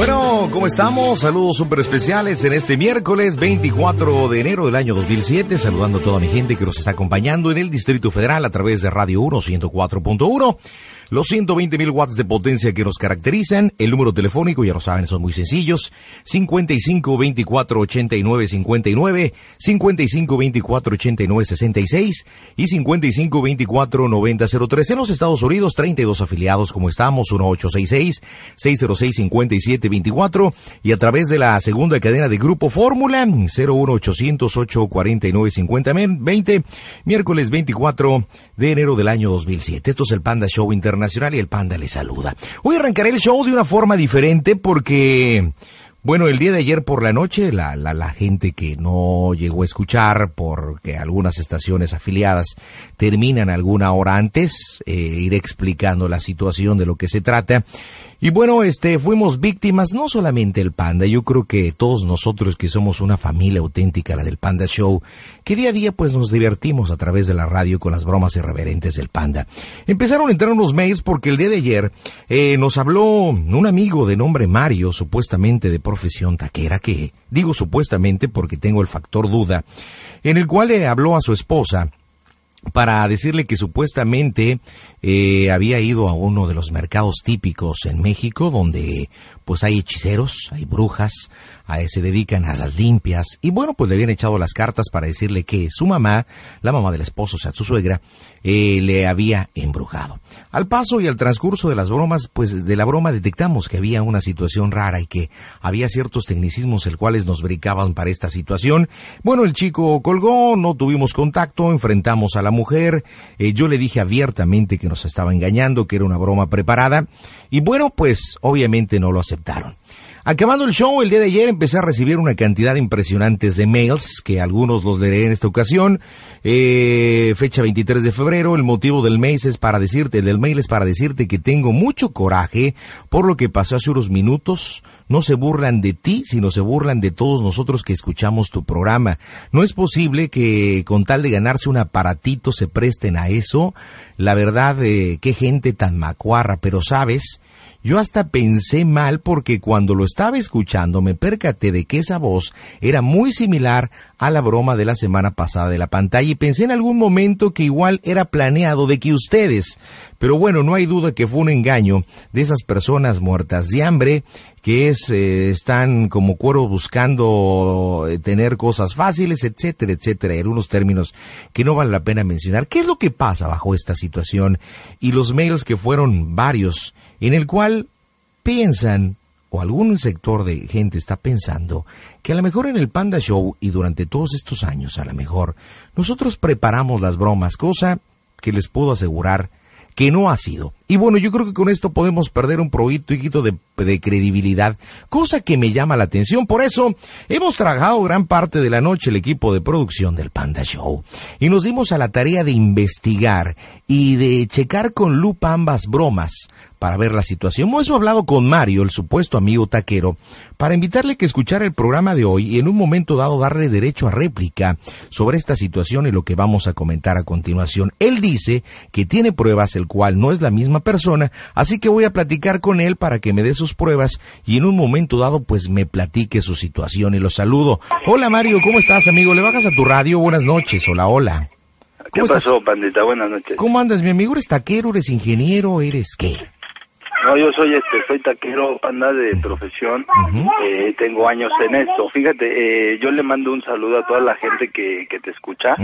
Bueno, ¿cómo estamos? Saludos súper especiales en este miércoles 24 de enero del año 2007. Saludando a toda mi gente que nos está acompañando en el Distrito Federal a través de Radio 1 104.1 los 120 mil watts de potencia que nos caracterizan. El número telefónico, ya lo saben, son muy sencillos. 55 24 89 59, 55 24 89 66 y 55 24 90 03. En los Estados Unidos, 32 afiliados como estamos, 1866 606 57 24 y a través de la segunda cadena de Grupo Fórmula 01800 849 50 20, miércoles 24 de enero del año 2007. Esto es el Panda Show Internacional y el Panda le saluda. Hoy arrancaré el show de una forma diferente porque, bueno, el día de ayer por la noche, la, la, gente que no llegó a escuchar porque algunas estaciones afiliadas terminan alguna hora antes, eh, iré explicando la situación de lo que se trata. Y bueno, este, fuimos víctimas, no solamente el Panda, yo creo que todos nosotros que somos una familia auténtica, la del Panda Show, que día a día pues nos divertimos a través de la radio con las bromas irreverentes del Panda. Empezaron a entrar unos mails porque el día de ayer eh, nos habló un amigo de nombre Mario, supuestamente de profesión taquera, que digo supuestamente porque tengo el factor duda, en el cual le habló a su esposa, para decirle que supuestamente eh, había ido a uno de los mercados típicos en México donde pues hay hechiceros, hay brujas, a, se dedican a las limpias y bueno pues le habían echado las cartas para decirle que su mamá, la mamá del esposo, o sea su suegra, eh, le había embrujado. Al paso y al transcurso de las bromas, pues de la broma detectamos que había una situación rara y que había ciertos tecnicismos el cuales nos brincaban para esta situación. Bueno, el chico colgó, no tuvimos contacto, enfrentamos a la mujer, eh, yo le dije abiertamente que nos estaba engañando, que era una broma preparada y bueno, pues obviamente no lo Acabando el show, el día de ayer empecé a recibir una cantidad impresionante de mails, que algunos los leeré en esta ocasión. Eh, fecha 23 de febrero, el motivo del mail es para decirte, del mail es para decirte que tengo mucho coraje por lo que pasó hace unos minutos. No se burlan de ti, sino se burlan de todos nosotros que escuchamos tu programa. No es posible que con tal de ganarse un aparatito se presten a eso. La verdad, eh, qué gente tan macuarra, pero sabes, yo hasta pensé mal porque cuando lo estaba escuchando me percaté de que esa voz era muy similar a la broma de la semana pasada de la pantalla y pensé en algún momento que igual era planeado de que ustedes, pero bueno, no hay duda que fue un engaño de esas personas muertas de hambre que es, eh, están como cuero buscando eh, tener cosas fáciles, etcétera, etcétera, en unos términos que no vale la pena mencionar. ¿Qué es lo que pasa bajo esta situación? Y los mails que fueron varios, en el cual piensan o algún sector de gente está pensando que a lo mejor en el Panda Show y durante todos estos años a lo mejor nosotros preparamos las bromas, cosa que les puedo asegurar que no ha sido. Y bueno, yo creo que con esto podemos perder un poquito de, de credibilidad, cosa que me llama la atención. Por eso hemos trabajado gran parte de la noche el equipo de producción del Panda Show y nos dimos a la tarea de investigar y de checar con lupa ambas bromas para ver la situación. Hemos hablado con Mario, el supuesto amigo taquero, para invitarle que escuchara el programa de hoy y en un momento dado darle derecho a réplica sobre esta situación y lo que vamos a comentar a continuación. Él dice que tiene pruebas, el cual no es la misma persona, así que voy a platicar con él para que me dé sus pruebas y en un momento dado pues me platique su situación y lo saludo. Hola Mario, ¿cómo estás amigo? ¿Le bajas a tu radio? Buenas noches, hola, hola. ¿Qué pasó, pandita? Buenas noches. ¿Cómo andas, mi amigo? ¿Eres taquero, eres ingeniero, eres qué? No, yo soy este, soy taquero panda de profesión, eh, tengo años en esto. Fíjate, eh, yo le mando un saludo a toda la gente que, que te escucha.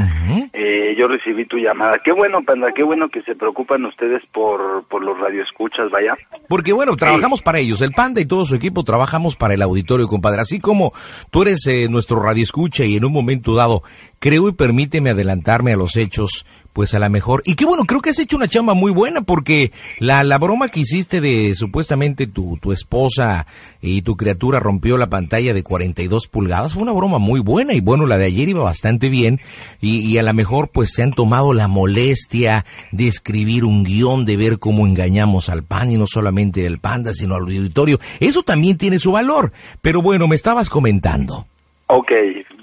eh, yo recibí tu llamada. Qué bueno, panda, qué bueno que se preocupan ustedes por, por los radioescuchas, vaya. Porque bueno, trabajamos para ellos. El panda y todo su equipo trabajamos para el auditorio, compadre. Así como tú eres eh, nuestro radioescucha y en un momento dado creo y permíteme adelantarme a los hechos, pues a la mejor. Y qué bueno, creo que has hecho una chamba muy buena porque la, la broma que hiciste de supuestamente tu, tu esposa y tu criatura rompió la pantalla de 42 pulgadas fue una broma muy buena y bueno, la de ayer iba bastante bien y, y a lo mejor pues se han tomado la molestia de escribir un guion, de ver cómo engañamos al pan y no solamente al panda, sino al auditorio. Eso también tiene su valor. Pero bueno, me estabas comentando. Ok,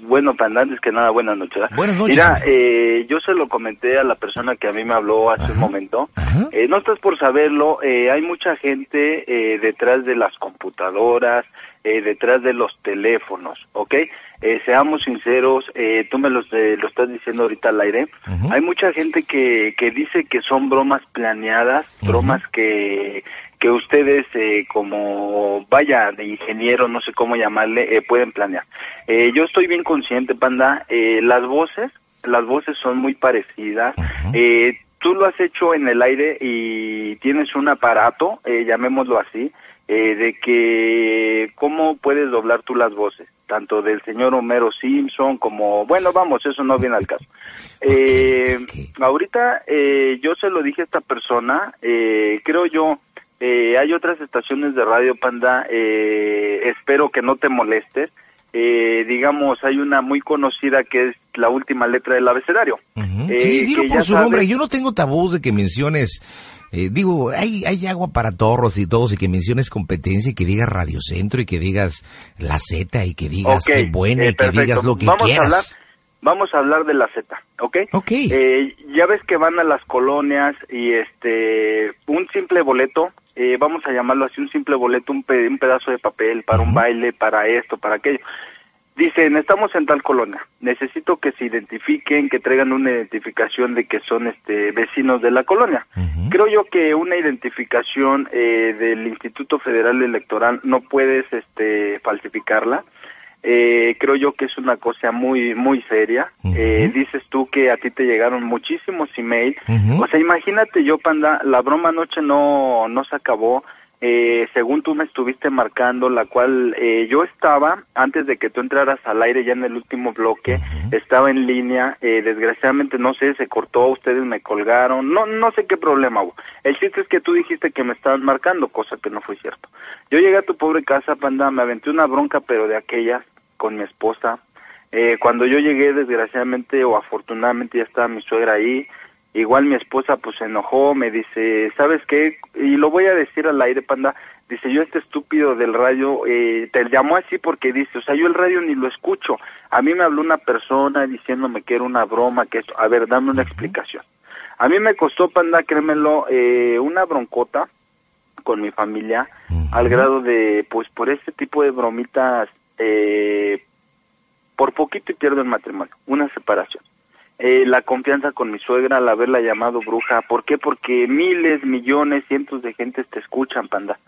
bueno, para antes que nada, buenas noches. Buenas noches. Mira, eh, yo se lo comenté a la persona que a mí me habló hace un momento. Eh, no estás por saberlo, eh, hay mucha gente eh, detrás de las computadoras, eh, detrás de los teléfonos, ¿ok? Eh, seamos sinceros, eh, tú me los, eh, lo estás diciendo ahorita al aire. Hay mucha gente que, que dice que son bromas planeadas, bromas que que ustedes eh, como vaya de ingeniero, no sé cómo llamarle, eh, pueden planear. Eh, yo estoy bien consciente, Panda, eh, las voces, las voces son muy parecidas. Eh, tú lo has hecho en el aire y tienes un aparato, eh, llamémoslo así, eh, de que cómo puedes doblar tú las voces, tanto del señor Homero Simpson como, bueno, vamos, eso no viene al caso. Eh, Ahorita eh, yo se lo dije a esta persona, eh, creo yo, eh, hay otras estaciones de Radio Panda, eh, espero que no te molestes. Eh, digamos, hay una muy conocida que es la última letra del abecedario. Eh, sí, dilo que por su sabes- nombre. Yo no tengo tabús de que menciones. eh, digo, hay, hay agua para torros y todos, y que menciones competencia y que digas Radio Centro y que digas la Z y que digas Ok, qué buena eh, y que perfecto. digas lo que vamos quieras. A hablar, vamos a hablar de la Z, ¿ok? Ok. Eh, ya ves que van a las colonias y este un simple boleto, eh, vamos a llamarlo así, un simple boleto, un, pe- un pedazo de papel para un baile, para esto, para aquello. Dicen, estamos en tal colonia, necesito que se identifiquen, que traigan una identificación de que son este vecinos de la colonia. Creo yo que una identificación eh, del Instituto Federal Electoral no puedes este falsificarla. Eh, creo yo que es una cosa muy muy seria. Eh, dices tú que a ti te llegaron muchísimos emails. O sea, imagínate yo, Panda, la broma anoche no, no se acabó. Eh, según tú me estuviste marcando, la cual eh, yo estaba, antes de que tú entraras al aire ya en el último bloque, estaba en línea, eh, desgraciadamente no sé, se cortó, ustedes me colgaron, no, no sé qué problema hubo. El chiste es que tú dijiste que me estaban marcando, cosa que no fue cierto. Yo llegué a tu pobre casa, Panda, me aventé una bronca, pero de aquellas, con mi esposa. Eh, cuando yo llegué, desgraciadamente o afortunadamente ya estaba mi suegra ahí. Igual mi esposa pues se enojó, me dice, ¿sabes qué? Y lo voy a decir al aire, panda. Dice, yo este estúpido del radio, eh, te llamó así porque dice, o sea, yo el radio ni lo escucho. A mí me habló una persona diciéndome que era una broma, que esto. A ver, dame una explicación. A mí me costó, panda, créemelo, eh, una broncota con mi familia, al grado de, pues por este tipo de bromitas, eh, por poquito y pierdo el matrimonio, una separación. Eh, la confianza con mi suegra al haberla llamado bruja, ¿por qué? Porque miles, millones, cientos de gentes te escuchan, panda.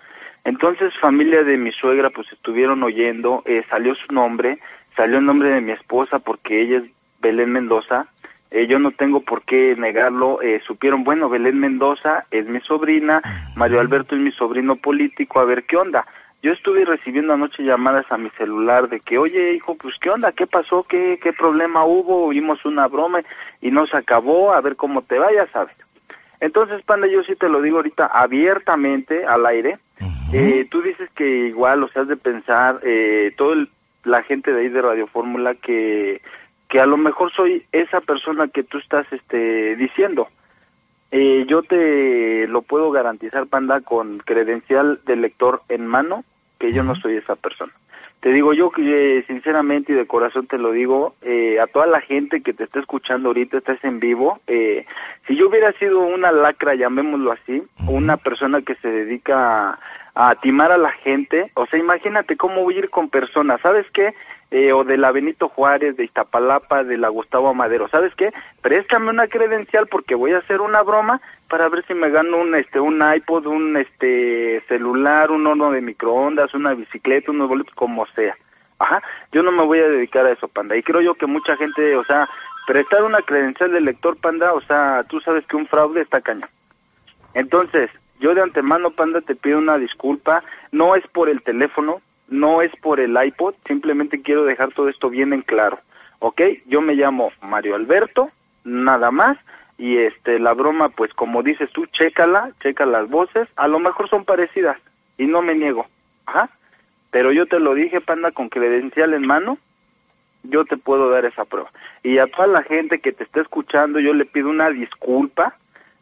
Entonces, familia de mi suegra, pues estuvieron oyendo, eh, salió su nombre, salió el nombre de mi esposa porque ella es Belén Mendoza, eh, yo no tengo por qué negarlo, eh, supieron, bueno, Belén Mendoza es mi sobrina, Mario Alberto es mi sobrino político, a ver qué onda. Yo estuve recibiendo anoche llamadas a mi celular de que, oye, hijo, pues qué onda, qué pasó, qué, qué problema hubo, vimos una broma y no se acabó, a ver cómo te vaya, ¿sabes? Entonces, Panda, yo sí te lo digo ahorita abiertamente al aire. Eh, tú dices que igual, o sea, has de pensar, eh, todo el- la gente de ahí de Radio Fórmula que, que a lo mejor soy esa persona que tú estás este, diciendo. Eh, yo te lo puedo garantizar, Panda, con credencial de lector en mano, que yo no soy esa persona. Te digo yo que sinceramente y de corazón te lo digo, eh, a toda la gente que te está escuchando ahorita, estás en vivo, eh, si yo hubiera sido una lacra, llamémoslo así, una persona que se dedica a, a timar a la gente, o sea, imagínate cómo voy a ir con personas, ¿sabes qué? Eh, o de la Benito Juárez, de Iztapalapa, de la Gustavo Amadero, ¿sabes qué? Préstame una credencial porque voy a hacer una broma para ver si me gano un este un iPod, un este celular, un horno de microondas, una bicicleta, unos boletos como sea. Ajá, yo no me voy a dedicar a eso, panda. Y creo yo que mucha gente, o sea, prestar una credencial de lector, panda, o sea, tú sabes que un fraude está cañón. Entonces, yo de antemano, Panda, te pido una disculpa. No es por el teléfono, no es por el iPod, simplemente quiero dejar todo esto bien en claro. ¿ok? Yo me llamo Mario Alberto, nada más, y este, la broma, pues como dices tú, chécala, checa las voces, a lo mejor son parecidas, y no me niego, ajá, pero yo te lo dije, panda, con credencial en mano, yo te puedo dar esa prueba. Y a toda la gente que te está escuchando, yo le pido una disculpa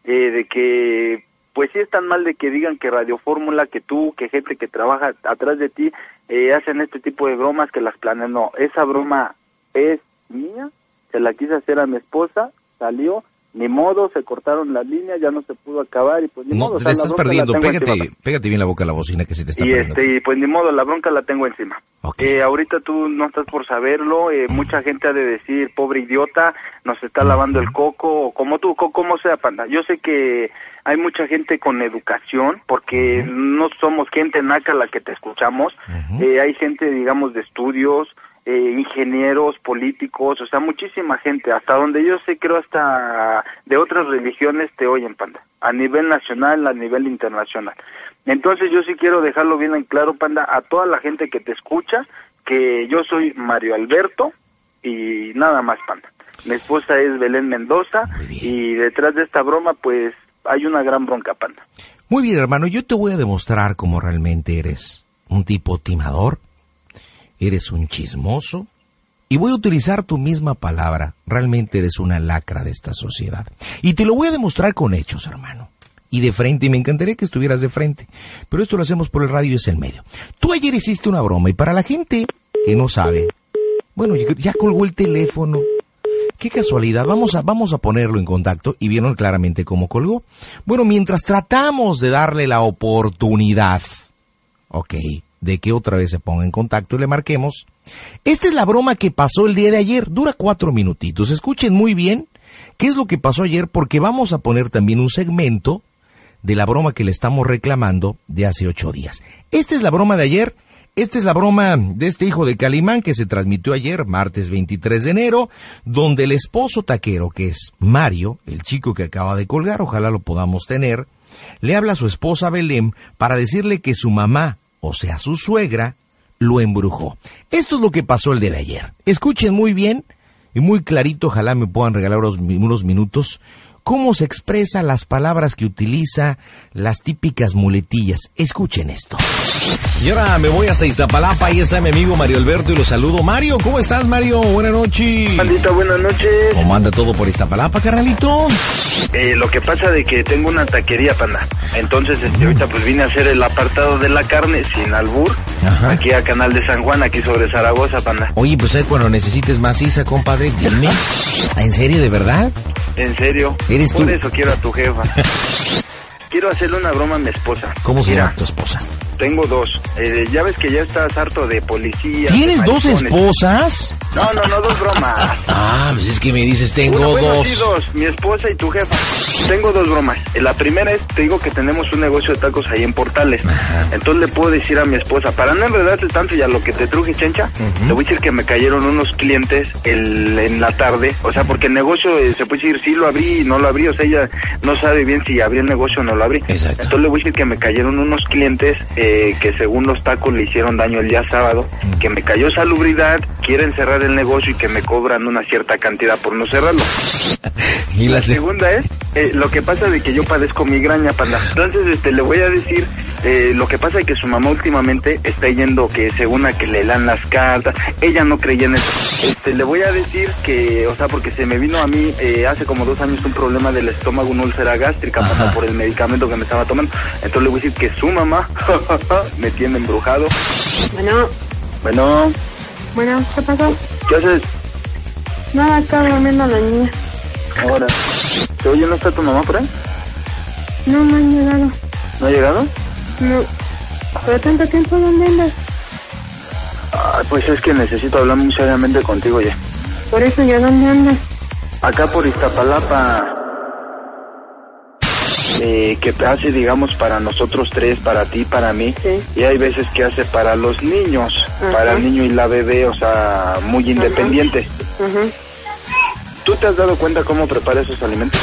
eh, de que, pues sí es tan mal de que digan que Radio Fórmula, que tú, que gente que trabaja atrás de ti, eh, hacen este tipo de bromas que las planean. No, esa broma es mía, se la quise hacer a mi esposa, salió, ni modo, se cortaron las líneas, ya no se pudo acabar y pues ni No, modo. o te sea, la estás perdiendo. Pégate, encima. pégate bien la boca a la bocina que se te está y perdiendo. este y pues ni modo la bronca la tengo encima Ok. Eh, ahorita tú no estás por saberlo eh, mucha gente ha de decir pobre idiota nos está lavando el coco o como tú co- como sea panda yo sé que hay mucha gente con educación porque no somos gente naca la que te escuchamos Eh, hay gente digamos de estudios eh, ingenieros políticos o sea muchísima gente. Hasta donde yo sé creo hasta de otras religiones te oyen panda. A nivel nacional a nivel internacional. Entonces yo sí quiero dejarlo bien en claro, Panda, a toda la gente que te escucha, que yo soy Mario Alberto y nada más, Panda. Mi esposa es Belén Mendoza y detrás de esta broma pues hay una gran bronca, Panda. Muy bien, hermano, yo te voy a demostrar cómo realmente eres un tipo timador, eres un chismoso, y voy a utilizar tu misma palabra, realmente eres una lacra de esta sociedad. Y te lo voy a demostrar con hechos, hermano. Y de frente, y me encantaría que estuvieras de frente, pero esto lo hacemos por el radio y es el medio. Tú ayer hiciste una broma y para la gente que no sabe, bueno, ya- colgó el teléfono. Qué casualidad, vamos a, vamos a ponerlo en contacto y vieron claramente cómo colgó. Bueno, mientras tratamos de darle la oportunidad, ok, de que otra vez se ponga en contacto y le marquemos, esta es la broma que pasó el día de ayer, dura cuatro minutitos, escuchen muy bien qué es lo que pasó ayer porque vamos a poner también un segmento de la broma que le estamos reclamando de hace ocho días. Esta es la broma de ayer. Esta es la broma de este hijo de Calimán que se transmitió ayer, martes 23 de enero, donde el esposo taquero, que es Mario, el chico que acaba de colgar, ojalá lo podamos tener, le habla a su esposa Belén para decirle que su mamá, o sea su suegra, lo embrujó. Esto es lo que pasó el día de ayer. Escuchen muy bien y muy clarito, ojalá me puedan regalar unos, unos minutos, cómo se expresa las palabras que utiliza, las típicas muletillas. Escuchen esto. Y ahora me voy hasta Iztapalapa, ahí está mi amigo Mario Alberto y lo saludo. Mario, ¿cómo estás, Mario? Buenas noches. Pandita, buenas noches. ¿Cómo anda todo por Iztapalapa, carnalito? Eh, lo que pasa de que tengo una taquería, Panda. Entonces, este, ahorita pues vine a hacer el apartado de la carne sin albur. Ajá. Aquí a Canal de San Juan, aquí sobre Zaragoza, Panda. Oye, pues ahí cuando necesites maciza, compadre, dime. ¿En serio, de verdad? En serio. ¿Eres Por tú? eso quiero a tu jefa. quiero hacerle una broma a mi esposa. ¿Cómo se llama tu esposa? Tengo dos. Eh, ya ves que ya estás harto de policía. ¿Tienes de dos esposas? No, no, no, dos bromas. Ah, pues es que me dices, tengo Una, bueno, dos. sí, dos. Mi esposa y tu jefa. Tengo dos bromas. Eh, La primera es, te digo que tenemos un negocio de tacos ahí en Portales. Entonces le puedo decir a mi esposa, para no enredarte tanto y a lo que te truje, chencha, le voy a decir que me cayeron unos clientes el, en la tarde. O sea, porque el negocio, eh, se puede decir, sí lo abrí y no lo abrí. O sea, ella no sabe bien si abrí el negocio o no lo abrí. Exacto. Entonces le voy a decir que me cayeron unos clientes eh, que según los tacos le hicieron daño el día sábado, que me cayó salubridad, quieren cerrar el negocio y que me cobran una cierta cantidad por no cerrarlo. Y La la se- segunda es, eh, lo que pasa de que yo padezco migraña, panda. Entonces, este, le voy a decir, eh, lo que pasa es que su mamá últimamente está yendo que según a que le dan las cartas, ella no creía en eso. Este, le voy a decir que, o sea, porque se me vino a mí eh, hace como dos años un problema del estómago, una úlcera gástrica, panda, por el medicamento que me estaba tomando. Entonces le voy a decir que su mamá me tiene embrujado. Bueno, Bueno, bueno, ¿qué pasó? ¿qué haces Nada, acá durmiendo la niña. ahora? ¿Te oye, no está tu mamá por ahí? No me han llegado. ¿No ha llegado? No. ¿Pero tanto tiempo dónde andas? Ay, pues es que necesito hablar muy seriamente contigo ya. Por eso yo dónde andas. Acá por Iztapalapa, eh, que hace, digamos, para nosotros tres, para ti, para mí, Sí. y hay veces que hace para los niños, Ajá. para el niño y la bebé, o sea, muy independiente. Ajá. ¿Tú te has dado cuenta cómo prepara esos alimentos?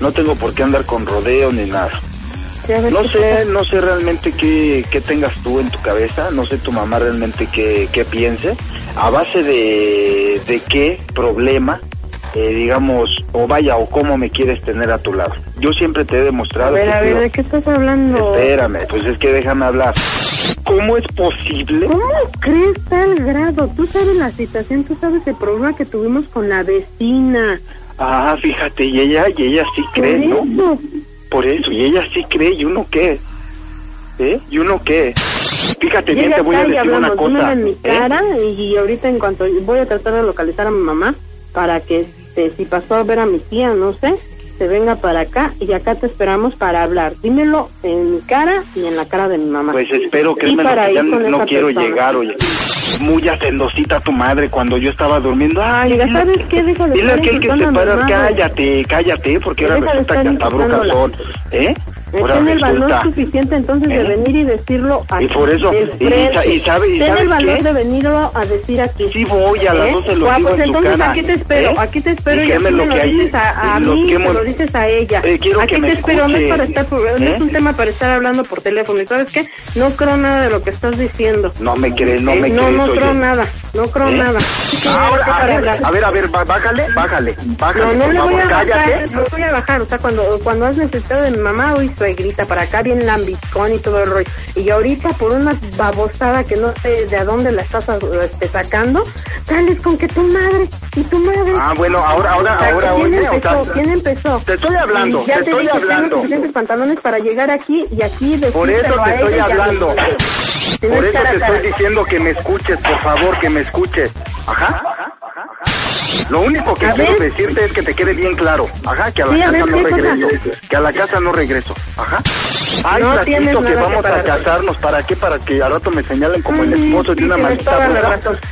No tengo por qué andar con rodeo ni nada. No sé, no sé realmente qué, qué tengas tú en tu cabeza, no sé tu mamá realmente qué, qué piense, a base de, de qué problema, eh, digamos, o vaya, o cómo me quieres tener a tu lado. Yo siempre te he A demostrado ver, que a ver, ¿de qué estás hablando? Espérame, pues es que déjame hablar. ¿Cómo es posible? ¿Cómo crees tal grado? Tú sabes la situación, tú sabes el problema que tuvimos con la vecina. Ah, fíjate, y ella, y ella sí Por cree, ¿no? eso. Por eso, y ella sí cree, ¿y uno qué? ¿Eh? ¿Y uno qué? Fíjate bien, te voy a decir una hablamos, cosa. en mi ¿eh? cara y ahorita en cuanto voy a tratar de localizar a mi mamá para que este, si pasó a ver a mi tía, no sé, se venga para acá y acá te esperamos para hablar. Dímelo en mi cara y en la cara de mi mamá. Pues espero que Y me para que ya ir con no quiero persona. llegar, oye. Muy hacendosita tu madre cuando yo estaba durmiendo. Ay, Mira, ¿sabes qué? Deja de Dile aquel que se para, cállate, cállate, porque ahora de resulta que insultándola. son, ¿eh? Ahora el valor suficiente entonces de ¿Eh? venir y decirlo aquí. Y por eso, de y- y y sabe- y Ten ¿sabes el valor qué? de venirlo a decir aquí. Sí voy, a las ¿Eh? 12 lo Ah, digo pues en entonces aquí te espero, ¿eh? aquí te espero Y y, aquí lo me lo dices a, a mí, quemo- lo dices a ella. Eh, quiero aquí que me te espero, no es para estar, no ¿eh? es un tema para estar hablando por teléfono. ¿Y sabes qué? No creo nada de lo que estás diciendo. No me crees, no ¿Eh? me no, crees, no oye. creo nada, no creo ¿Eh? nada. Ahora, a ver, a ver, a ver, bájale, bájale, bájale, No, no le voy a bajar, no voy a bajar, o sea, cuando, cuando has necesitado de mi mamá, uy, suegrita, para acá bien lambiscón y todo el rollo. Y ahorita por una babosada que no sé de a dónde la estás este, sacando, sales con que tu madre y tu madre. Ah, bueno, ahora, ahora, O sea, ahora, ¿quién oye, o empezó? sea, ¿Quién empezó? te estoy hablando, ya te estoy dije, tengo hablando. suficientes pantalones para llegar aquí y aquí Por eso te estoy ella hablando. Por eso te estoy diciendo que me escuches, por favor, que me escuches. Ajá. Lo único que A quiero ver. decirte es que te quede bien claro. Ajá, que a la Sí, a casa ver, no regreso. Que a la casa no regreso. Ajá. Ay, No que que vamos a casarnos. ¿Para qué? Para que al rato me señalen como el esposo de una.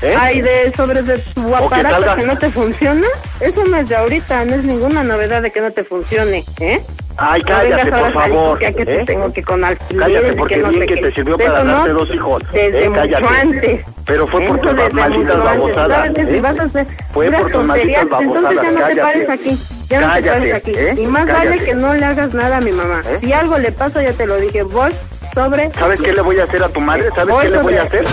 ¿Eh? Ay, de sobre de tu aparato salga- que no te funciona, eso no es de ahorita, no es ninguna novedad de que no te funcione, ¿eh? Ay, cállate, por favor. Que, que te ¿eh? tengo que con Cállate, porque que no bien sé que te sirvió para darte dos hijos. Desde Eh, mucho cállate. antes. Pero fue por tus malditas babosadas. ¿eh? Si vas a hacer Fue por tus malditas entonces ya no babosadas, te pares aquí. Ya no te pares aquí. ¿eh? Y más vale que no le hagas nada a mi mamá. Si algo le pasa, ya te lo dije, voy sobre... ¿Sabes qué le voy a hacer a tu madre? ¿Sabes qué le voy a hacer?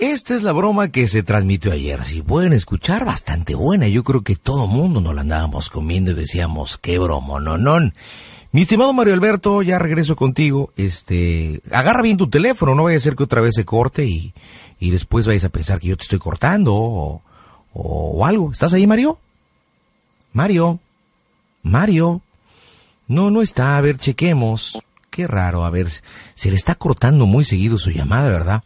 Esta es la broma que se transmitió ayer. Si pueden escuchar, bastante buena. Yo creo que todo mundo nos la andábamos comiendo y decíamos, qué bromo, no, no. Mi estimado Mario Alberto, ya regreso contigo. Este, agarra bien tu teléfono, no vaya a ser que otra vez se corte y, y después vayas a pensar que yo te estoy cortando o, o algo. ¿Estás ahí, Mario? Mario. Mario. No, no está. A ver, chequemos. Qué raro. A ver, se le está cortando muy seguido su llamada, ¿verdad?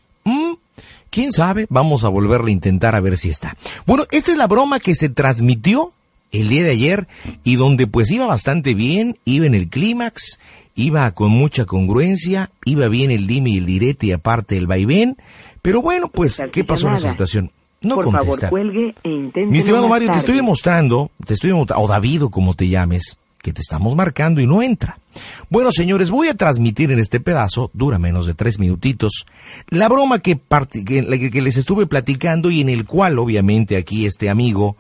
¿Quién sabe? Vamos a volverle a intentar a ver si está. Bueno, esta es la broma que se transmitió el día de ayer y donde pues iba bastante bien, iba en el clímax, iba con mucha congruencia, iba bien el dime y el direte y aparte el vaivén, pero bueno, pues, ¿qué pasó en esa situación? No Por contesta. favor, cuelgue e Mi estimado Mario, te estoy demostrando, te estoy demostrando, o David o como te llames, que te estamos marcando y no entra. Bueno, señores, voy a transmitir en este pedazo, dura menos de tres minutitos, la broma que, que- que les estuve platicando y en el cual, obviamente, aquí este amigo,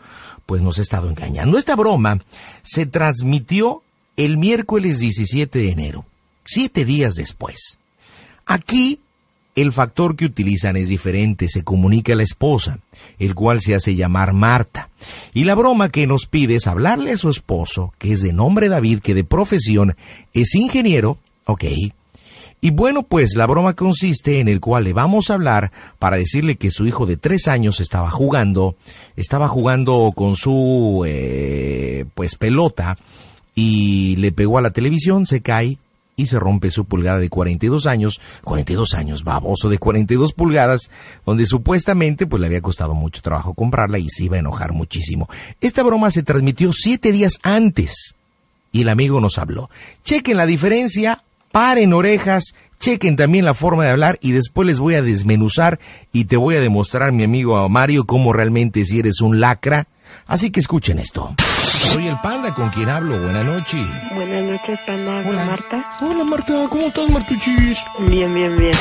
pues nos ha estado engañando. Esta broma se transmitió el miércoles 17 de enero, siete días después. Aquí el factor que utilizan es diferente, se comunica a la esposa, el cual se hace llamar Marta. Y la broma que nos pide es hablarle a su esposo, que es de nombre David, que de profesión es ingeniero, ok. Y bueno, pues la broma consiste en el cual le vamos a hablar para decirle que su hijo de tres años estaba jugando, estaba jugando con su, eh, pues pelota, y le pegó a la televisión, se cae, y se rompe su pulgada de 42 años, 42 años, baboso de 42 pulgadas, donde supuestamente pues le había costado mucho trabajo comprarla y se iba a enojar muchísimo. Esta broma se transmitió siete días antes y el amigo nos habló. Chequen la diferencia, paren orejas, chequen también la forma de hablar y después les voy a desmenuzar y te voy a demostrar, mi amigo Mario, cómo realmente si eres un lacra. Así que escuchen esto. Soy el panda con quien hablo. Buenas noches. Buenas noches, Panda. Hola. Marta. Hola Marta, ¿cómo estás Martuchis? Bien, bien, bien.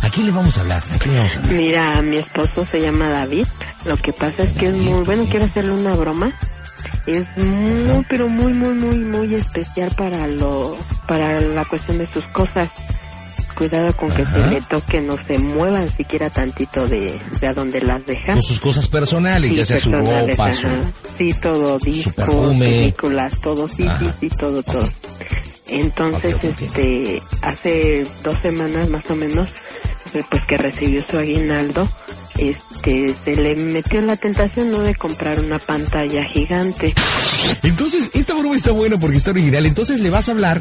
¿A quién le vamos a hablar? ¿A quién le vamos a hablar? Mira, mi esposo se llama David. Lo que pasa es que es muy bueno. Quiero hacerle una broma. Es muy, pero muy, muy, muy, muy especial para lo para la cuestión de sus cosas. Cuidado con que se le toque, no se muevan siquiera tantito de, de a donde las dejan. Con sus cosas personales, Sí, ya sea su ropa, su... Sí, todo, discos, películas, todo, sí, Ajá. sí, sí, todo, todo. Entonces, este, hace dos semanas más o menos, eh, pues que recibió su aguinaldo, este, se le metió la tentación no de comprar una pantalla gigante. Entonces, esta broma está buena porque está original. Entonces le vas a hablar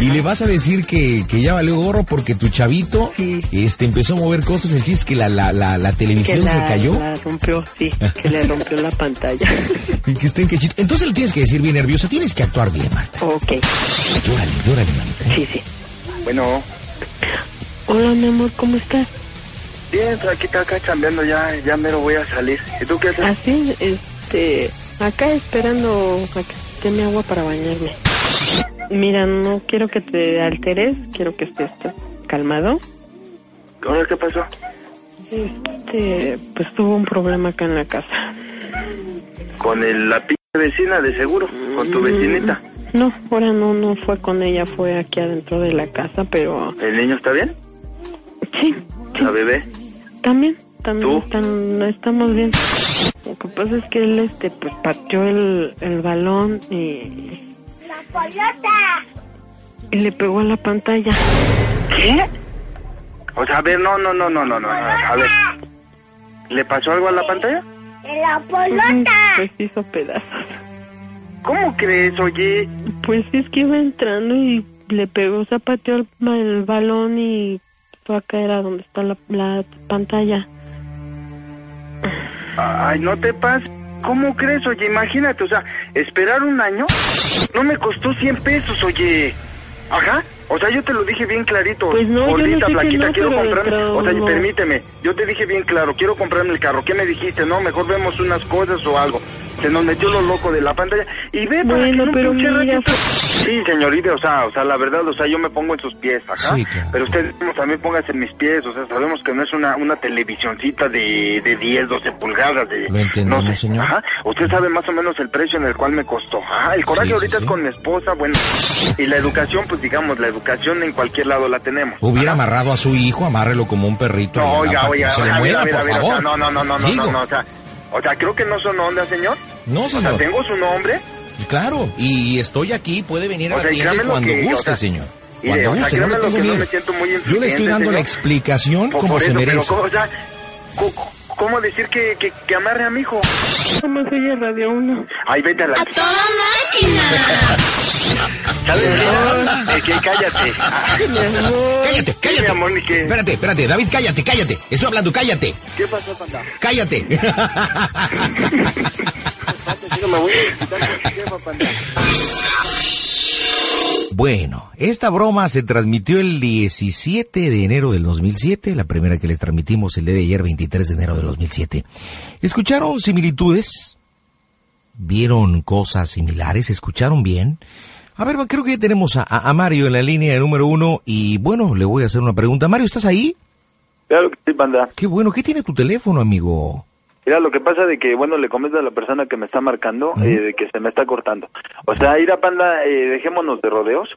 y le vas a decir que, que ya valió gorro porque tu chavito Sí. este empezó a mover cosas. El chiste es que la, la, la, la Que televisión se cayó la rompió, sí, que le rompió la pantalla. y que está en cachito. Entonces le tienes que decir bien nerviosa. Tienes que actuar bien, Marta. ok, Llórale, llórale, manita. ¿eh? sí, sí. Bueno, Hola, mi amor, ¿cómo estás? Bien, aquí está acá chambeando, ya, ya mero voy a salir. ¿Y tú qué haces? Así, este, acá esperando a que mi agua para bañarme. Mira, no quiero que te alteres, quiero que estés calmado. Ahora, ¿qué pasó? Este, pues tuvo un problema acá en la casa. Con el, la p vecina, de seguro, con tu vecinita. No, ahora no, no fue con ella, fue aquí adentro de la casa, pero ¿El niño está bien? sí, ¿La bebé? también, también ¿Tú? están- estamos bien. Lo que pasa es que él, este, pues pateó el, el balón y... Y le pegó a la pantalla. ¿Qué? O sea, a ver, no, no, no, no, no, no, no, a ver. ¿Le pasó algo a la pantalla? Ujú, Pues hizo pedazos. ¿Cómo crees, oye? Pues es que iba entrando y le pegó, zapateó el, el balón y fue a caer donde está la, la pantalla. Ay, no te pases. ¿Cómo crees, oye? Imagínate, o sea, esperar un año no me costó 100 pesos, oye. Ajá. O sea, yo te lo dije bien clarito. Pues no, yo no no, quiero comprarme. o sea, no. permíteme. Yo te dije bien claro, quiero comprarme el carro. ¿Qué me dijiste? No, mejor vemos unas cosas o algo. Se nos metió lo loco de la pantalla. Y ve para Bueno, que un pero mira, Sí, señorita, o sea, o sea, la verdad, o sea, yo me pongo en sus pies, ajá. Sí, claro. Pero usted también póngase en mis pies, o sea, sabemos que no es una, una televisioncita de, de 10, 12 pulgadas. De, Lo entendemos, no sé, señor. Ajá. Usted sabe más o menos el precio en el cual me costó. Ah, el coraje Sí, sí, ahorita sí. es con mi esposa, bueno. Y la educación, pues digamos, la educación en cualquier lado la tenemos. Hubiera amarrado a su hijo, amárrelo como un perrito. No, oiga, oiga, no se le oiga, mueva, mira, por favor. o sea, no, no, no, no, no, Digo, no, no, o sea, o sea, creo que no son onda, señor. no, O sea, señor. tengo su nombre. Claro, y estoy aquí, puede venir a O la sea, y tienda cuando que, o guste, sea, señor. Cuando o sea, guste, no le tengo que no miedo. me siento muy Yo le estoy dando la señor. explicación Por- como por se eso, pero merece. ¿cómo, o sea, ¿cómo decir que, que, que amarre a mi hijo? ¿Cómo se oye Radio 1? Ay, vete a la... ¡A toda máquina! ¿Sabes? Que cállate. Cállate, Sí, cállate. amor, que- Espérate, espérate, David, cállate, cállate. Estoy hablando, cállate, ¿Qué pasó, panda? cállate. Me voy. Bueno, esta broma se transmitió el 17 de enero del 2007, la primera que les transmitimos el día de ayer, 23 de enero del 2007. ¿Escucharon similitudes? ¿Vieron cosas similares? ¿Escucharon bien? A ver, creo que ya tenemos a, a Mario en la línea número uno y bueno, le voy a hacer una pregunta. Mario, ¿estás ahí? Claro que sí, panda. Qué bueno, ¿qué tiene tu teléfono, amigo? Mira, lo que pasa de que, bueno, le comento a la persona que me está marcando eh, de que se me está cortando. O sea, ir a panda, eh, dejémonos de rodeos.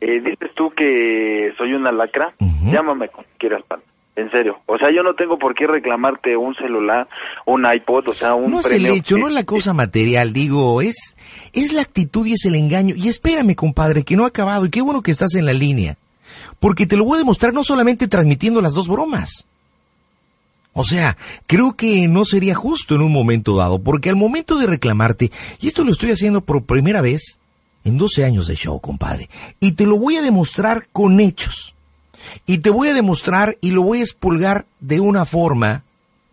Eh, dices tú que soy una lacra, llámame como quieras, panda. En serio. O sea, yo no tengo por qué reclamarte un celular, un iPod, o sea, un No es el hecho, no es la cosa material, digo, es, es la actitud y es el engaño. Y espérame, compadre, que no ha acabado y qué bueno que estás en la línea. Porque te lo voy a demostrar no solamente transmitiendo las dos bromas. O sea, creo que no sería justo en un momento dado, porque al momento de reclamarte, y esto lo estoy haciendo por primera vez en 12 años de show, compadre, y te lo voy a demostrar con hechos. Y te voy a demostrar y lo voy a expulgar de una forma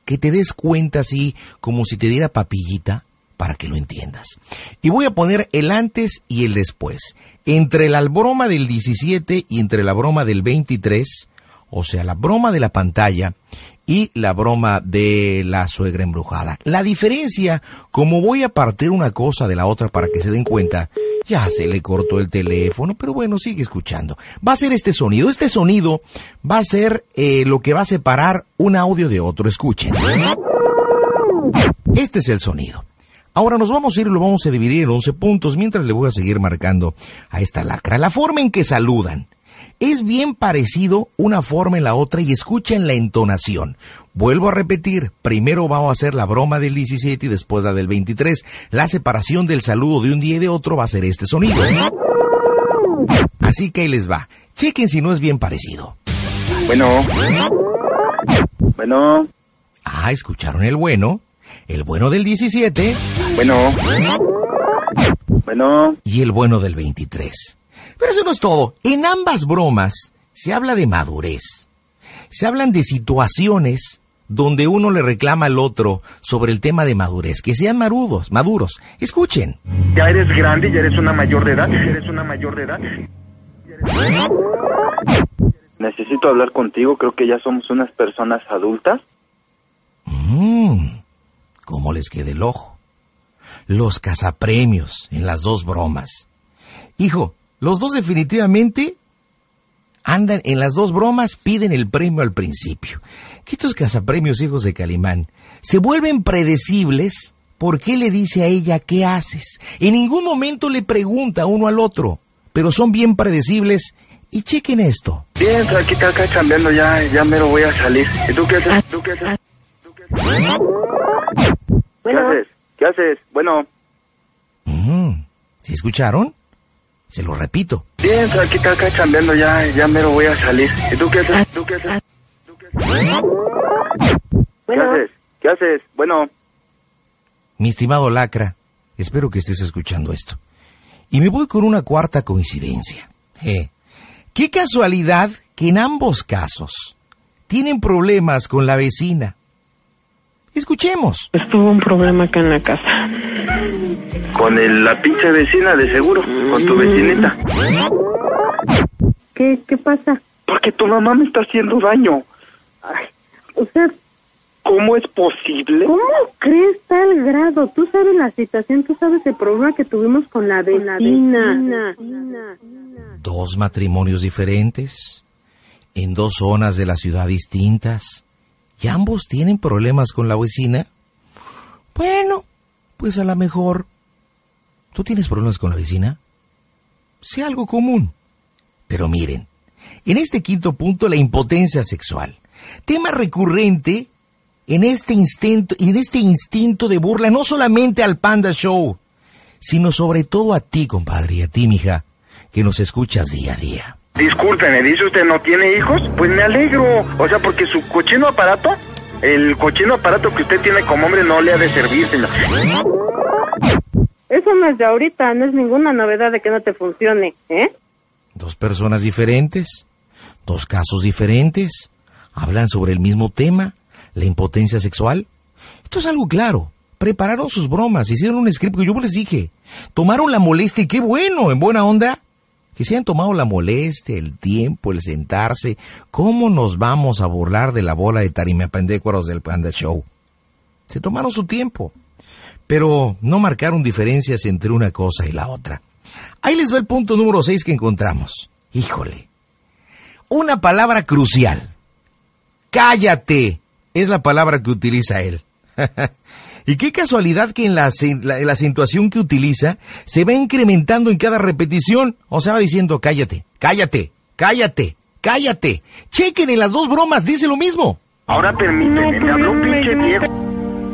que te des cuenta así como si te diera papillita para que lo entiendas. Y voy a poner el antes y el después. Entre la broma del 17 y entre la broma del 23, o sea, la broma de la pantalla y la broma de la suegra embrujada. La diferencia, como voy a partir una cosa de la otra para que se den cuenta, ya se le cortó el teléfono, pero bueno, sigue escuchando. Va a ser este sonido. Este sonido va a ser eh, lo que va a separar un audio de otro. Escuchen. Este es el sonido. Ahora nos vamos a ir y lo vamos a dividir en 11 puntos mientras le voy a seguir marcando a esta lacra. La forma en que saludan. Es bien parecido una forma en la otra y escuchen la entonación. Vuelvo a repetir, primero vamos a hacer la broma del 17 y después la del 23. La separación del saludo de un día y de otro va a ser este sonido. Así que ahí les va. Chequen si no es bien parecido. Bueno. Bueno. Ah, escucharon el bueno. El bueno del 17. Bueno. Bueno. Y el bueno del 23. Pero eso no es todo. En ambas bromas se habla de madurez. Se hablan de situaciones donde uno le reclama al otro sobre el tema de madurez, que sean maduros, maduros. Escuchen. Ya eres grande, ya eres una mayor de edad, ya eres una mayor de edad. Necesito hablar contigo, creo que ya somos unas personas adultas. Mmm, ¿cómo les queda el ojo? Los cazapremios en las dos bromas. Hijo, los dos definitivamente andan en las dos bromas, piden el premio al principio. Que estos cazapremios hijos de Calimán se vuelven predecibles porque le dice a ella qué haces. En ningún momento le pregunta uno al otro, pero son bien predecibles. Y chequen esto. Bien, aquí está acá cambiando, ya, ya me lo voy a salir. ¿Y tú qué haces? ¿Tú qué haces? ¿Qué haces? ¿Qué haces? Bueno. Mm, ¿Sí escucharon? Se lo repito. Bien, aquí está acá cambiando, ya, ya me lo voy a salir. ¿Y tú qué haces? ¿Tú qué haces? ¿Tú qué haces? ¿Qué haces? ¿Qué haces? Bueno. Mi estimado Lacra, espero que estés escuchando esto. Y me voy con una cuarta coincidencia. Eh, qué casualidad que en ambos casos tienen problemas con la vecina. Escuchemos. Estuvo un problema acá en la casa. Con el, la pinche vecina, de seguro. Con tu vecinita. ¿Qué, qué pasa? Porque tu mamá me está haciendo daño. Ay, o sea, ¿Cómo es posible? ¿cómo crees tal grado? Tú sabes la situación, tú sabes el problema que tuvimos con la vecina. Dos matrimonios diferentes, en dos zonas de la ciudad distintas, y ambos tienen problemas con la vecina. Bueno, pues a lo mejor... ¿Tú tienes problemas con la vecina? Sea algo común. Pero miren, en este quinto punto la impotencia sexual. Tema recurrente en este instinto, en este instinto de burla, no solamente al Panda Show, sino sobre todo a ti, compadre, y a ti, mija, que nos escuchas día a día. Discúlpeme, dice usted no tiene hijos, pues me alegro. O sea, porque su cochino aparato, el cochino aparato que usted tiene como hombre no le ha de servir, señor. Eso no es de ahorita, no es ninguna novedad de que no te funcione, ¿eh? Dos personas diferentes, dos casos diferentes, hablan sobre el mismo tema, la impotencia sexual. Esto es algo claro. Prepararon sus bromas, hicieron un script que yo les dije. Tomaron la molestia y qué bueno, en buena onda. Que se hayan tomado la molestia, el tiempo, el sentarse. ¿Cómo nos vamos a burlar de la bola de tarimapendécuaros del Panda Show? Se tomaron su tiempo. Pero no marcaron diferencias entre una cosa y la otra. Ahí les va el punto número 6 que encontramos. Híjole. Una palabra crucial. Cállate es la palabra que utiliza él. y qué casualidad que en la, la, la, acentuación que utiliza se va incrementando en cada repetición. O sea, va diciendo cállate, cállate, cállate, cállate. Chequen en las dos bromas, dice lo mismo. Ahora permíteme, me habló un pinche viejo.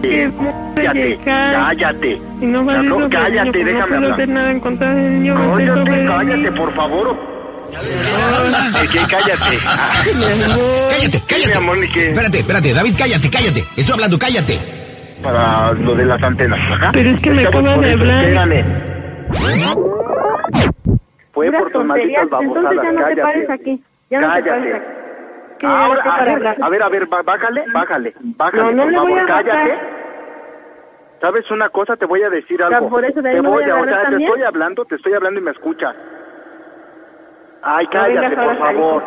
Eh, cállate, cállate. Y no Me habló, cállate, no déjame hablar. hacer nada en contra del niño. Cállate, el cállate, niño. por favor. Eh, que cállate. Ah. Cállate, cállate. Espérate, espérate, David, cállate, cállate. Estoy hablando, cállate. Para lo de las antenas. Ajá. Pero es que me Estamos acaba por de hablar. Espérame. Fue por tus malditas tonterías, entonces babosadas. ya no te cállate. pares aquí. Ya no te Cállate. pares aquí. ¿Qué, Ahora, a ver, a ver, a ver, bájale, bájale, bájale, No, no por le voy favor, a bajar. cállate. ¿Sabes una cosa? Te voy a decir algo. por eso de ahí te me voy a a- o sea, te también. estoy hablando, te estoy hablando y me escuchas. Ay, No cállate, vengas por favor.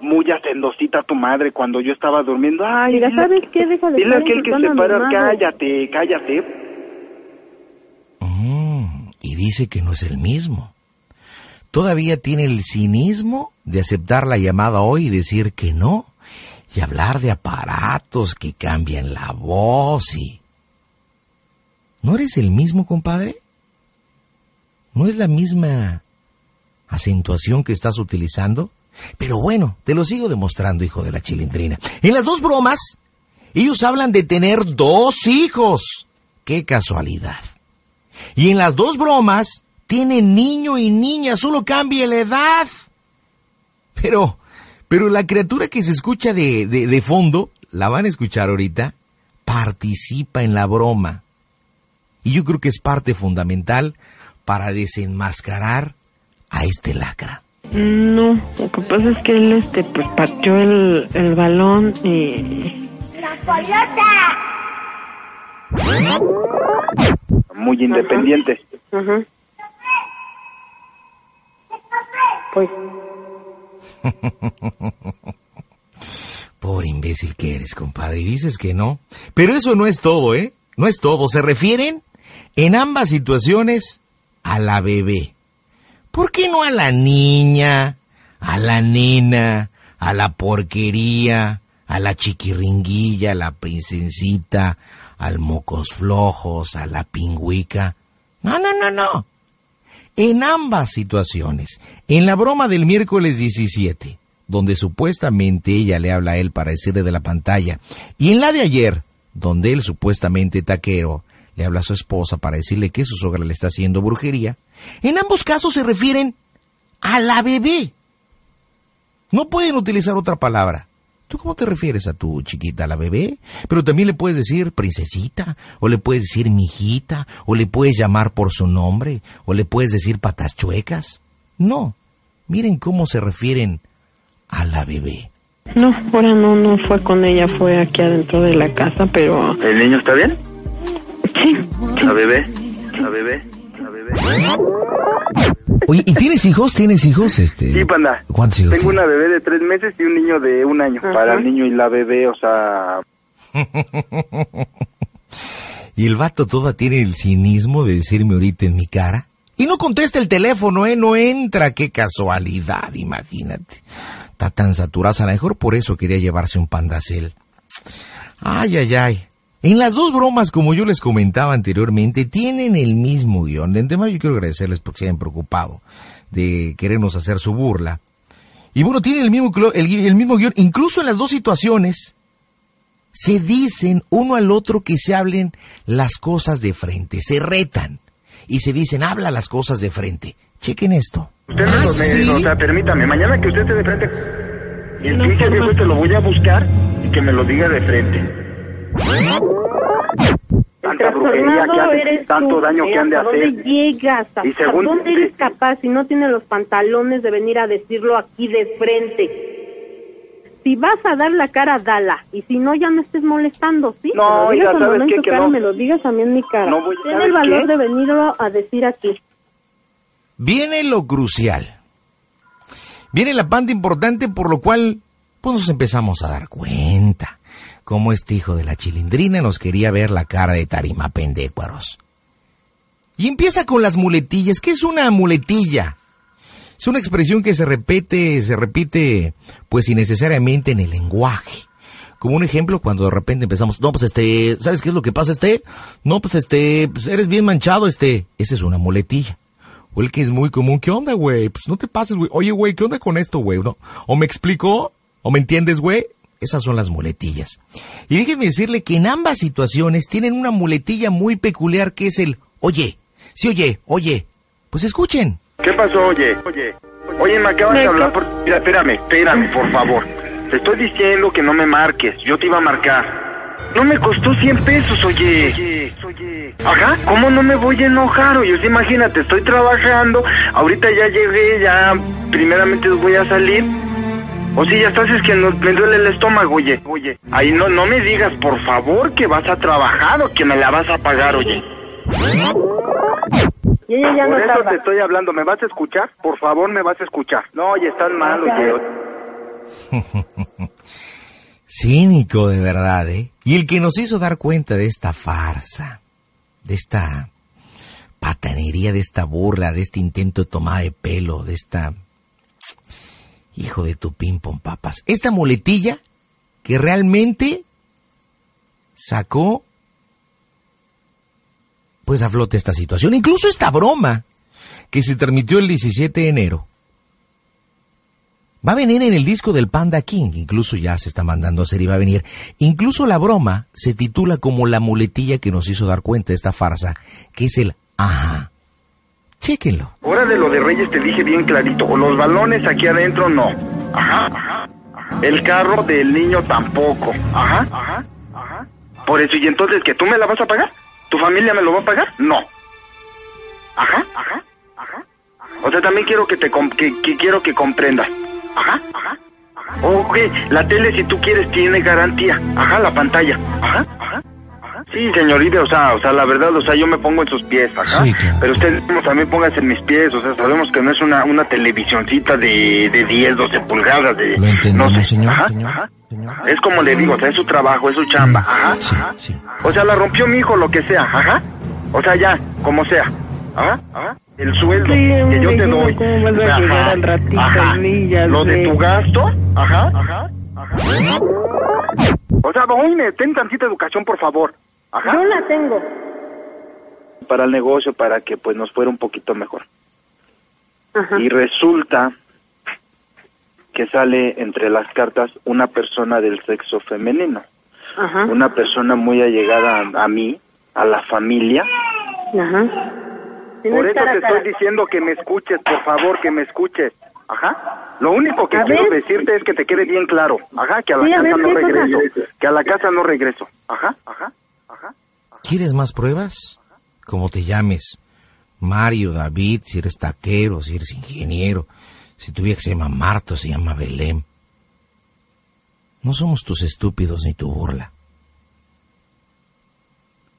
Muy hacendosita tu madre cuando yo estaba durmiendo. Ay, Mira, ¿sabes qué? Deja de Dile a estar aquel que se para, cállate, cállate. Mm, y dice que no es el mismo. Todavía tiene el cinismo de aceptar la llamada hoy y decir que no. Y hablar de aparatos que cambian la voz y... ¿No eres el mismo, compadre? ¿No es la misma acentuación que estás utilizando? Pero bueno, te lo sigo demostrando, hijo de la chilindrina. En las dos bromas, ellos hablan de tener dos hijos. ¡Qué casualidad! Y en las dos bromas, tienen niño y niña, solo cambia la edad. Pero, pero la criatura que se escucha de, de, de fondo, la van a escuchar ahorita, participa en la broma. Y yo creo que es parte fundamental para desenmascarar a este lacra. No, lo que pasa es que él este pues pateó el, el balón y Muy independiente. Ajá. Pues, Por imbécil que eres, compadre. Y dices que no. Pero eso no es todo, ¿eh? No es todo. Se refieren en ambas situaciones a la bebé. ¿Por qué no a la niña, a la nena, a la porquería, a la chiquiringuilla, a la princesita, al mocos flojos, a la pingüica? No, no, no, no. En ambas situaciones, en la broma del miércoles 17, donde supuestamente ella le habla a él para decirle de la pantalla, y en la de ayer, donde él supuestamente taquero le habla a su esposa para decirle que su sogra le está haciendo brujería, en ambos casos se refieren a la bebé. No pueden utilizar otra palabra. ¿Tú cómo te refieres a tu chiquita, a la bebé? Pero también le puedes decir princesita, o le puedes decir mijita, o le puedes llamar por su nombre, o le puedes decir patas chuecas. No. Miren cómo se refieren a la bebé. no, ahora no, no fue con ella, fue aquí adentro de la casa, pero ¿El niño está bien? Sí, La bebé. La bebé. La bebé. Oye, ¿y tienes hijos? ¿Tienes hijos? Este? Sí, panda. ¿Cuántos hijos Tengo tienes? una bebé de tres meses y un niño de un año. Para el niño y la bebé, o sea, Y el vato toda tiene el cinismo de decirme ahorita en mi cara. Y no contesta el teléfono, ¿eh? No entra. Qué casualidad, imagínate. Está tan saturada. A lo mejor por eso quería llevarse un pandacel. Ay, ay, ay. En las dos bromas, como yo les comentaba anteriormente, tienen el mismo guion. De antemano yo quiero agradecerles porque se hayan preocupado de querernos hacer su burla. Y bueno, tienen el mismo, clo- el, el mismo guion. Incluso en las dos situaciones, se dicen uno al otro que se hablen las cosas de frente, se retan y se dicen, habla las cosas de frente. Chequen esto. usted ¿Ah, lo- me- sí? o sea, permítame, mañana que usted esté de frente y el pinche viejo te lo voy a buscar y que me lo diga de frente. Tanta brujería que hace, tanto tú, daño que han de ¿Hasta dónde hacer. llegas? Y ¿Hasta según- dónde eres capaz si no tienes los pantalones de venir a decirlo aquí de frente? Si vas a dar la cara, dala. Y si no, ya no estés molestando, ¿sí? No, cuando ¿sabes no en qué? tu Que cara, no. me lo digas a mí en mi cara. No voy- Ten ¿sabes el valor qué? de venirlo a decir aquí. Viene lo crucial. Viene la parte importante por lo cual pues nos empezamos a dar cuenta cómo este hijo de la chilindrina nos quería ver la cara de tarima pendécuaros. Y empieza con las muletillas. ¿Qué es una muletilla? Es una expresión que se repite, se repite, pues innecesariamente en el lenguaje. Como un ejemplo, cuando de repente empezamos, no, pues este, ¿sabes qué es lo que pasa, este? No, pues este, pues eres bien manchado, este. Esa es una muletilla. O el que es muy común, ¿qué onda, güey? Pues no te pases, güey. Oye, güey, ¿qué onda con esto, güey? ¿No? ¿O me explico? ¿O me entiendes, güey? Esas son las muletillas. Y déjenme decirle que en ambas situaciones tienen una muletilla muy peculiar que es el, oye, sí, oye, oye. Pues escuchen. ¿Qué pasó, oye? Oye, oye, me acabas de hablar por... Mira, espérame, espérame, por favor. Te estoy diciendo que no me marques. Yo te iba a marcar. No me costó 100 pesos, oye. Oye, oye. Ajá, ¿cómo no me voy a enojar? Oye, imagínate, estoy trabajando. Ahorita ya llegué, ya primeramente voy a salir. O si ya estás, es que no- me duele el estómago, oye. Oye, ahí no, no me digas, por favor, que vas a trabajar o que me la vas a pagar, oye. Y ella ya Por no eso tarda. te estoy hablando, ¿me vas a escuchar? Por favor, me vas a escuchar. No, oye, están mal, oye. Cínico de verdad, ¿eh? Y el que nos hizo dar cuenta de esta farsa, de esta patanería, de esta burla, de este intento de tomada de pelo, de esta... Hijo de tu ping pong papas. Esta muletilla que realmente sacó pues a flote esta situación. Incluso esta broma que se transmitió el 17 de enero va a venir en el disco del Panda King, incluso ya se está mandando a hacer y va a venir. Incluso la broma se titula como la muletilla que nos hizo dar cuenta de esta farsa, que es el ajá. Chéquenlo. Hora de lo de Reyes te dije bien clarito, los balones aquí adentro no. Ajá, ajá. El carro del niño tampoco. Ajá, ajá, ajá. Por eso, ¿y entonces que tú me la vas a pagar? ¿Tu familia me lo va a pagar? No. Ajá, ajá, ajá. O sea, también quiero que te que, que quiero que comprendas. Ajá, ajá. Ok, la tele si tú quieres tiene garantía. Ajá, la pantalla. Ajá, ajá. Sí, señorita, o sea, o sea, la verdad, o sea, yo me pongo en sus pies, ajá. Sí, claro. Pero usted también póngase en mis pies, o sea, sabemos que no es una, una televisioncita de, de 10, 12 pulgadas, de... Lo entendemos, no sé. señor, Ajá, señor, ajá. Es como le digo, o sea, es su trabajo, es su chamba, ajá. Sí, sí. O sea, la rompió mi hijo, lo que sea, ajá. O sea, ya, como sea. Ajá, ajá. El sueldo Sí, que yo te doy. cómo vas a Ajá, ayudar al ratito, ajá. Lo de tu gasto, ajá, ajá, ajá. O sea, oíme, ten tantita educación, por favor. Ajá. Yo la tengo. Para el negocio, para que pues nos fuera un poquito mejor. Ajá. Y resulta que sale entre las cartas una persona del sexo femenino. Ajá. Una persona muy allegada a, a mí, a la familia. Ajá. Por eso cara te cara. estoy diciendo que me escuches, por favor, que me escuches. Ajá. Lo único que A quiero ver. decirte es que te quede bien claro. Ajá, que a la Sí, a casa ver, no regreso. Que a la casa no regreso. Ajá, ajá. ¿Quieres más pruebas? Como te llames. Mario, David, si eres taquero, si eres ingeniero, si tu vieja se llama Marta se llama Belén. No somos tus estúpidos ni tu burla.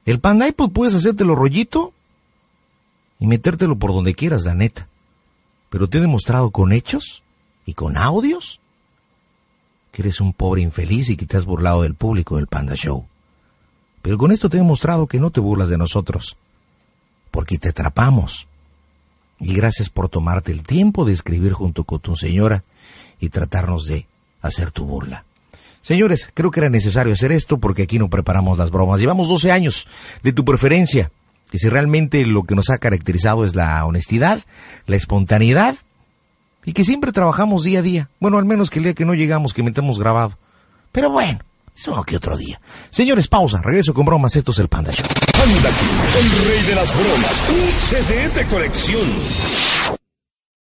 El Panda iPod puedes hacértelo rollito y metértelo por donde quieras, la neta. Pero te he demostrado con hechos y con audios que eres un pobre infeliz y que te has burlado del público del Panda Show. Pero con esto te he demostrado que no te burlas de nosotros, porque te atrapamos. Y gracias por tomarte el tiempo de escribir junto con tu señora y tratarnos de hacer tu burla. Señores, creo que era necesario hacer esto porque aquí no preparamos las bromas. Llevamos 12 años de tu preferencia. Y si realmente lo que nos ha caracterizado es la honestidad, la espontaneidad y que siempre trabajamos día a día. Bueno, al menos que el día que no llegamos, que metemos grabado. Pero bueno, uno que otro día. Señores, pausa. Regreso con bromas. Esto es el Panda Show. Panda King, el rey de las bromas. Un CD de colección.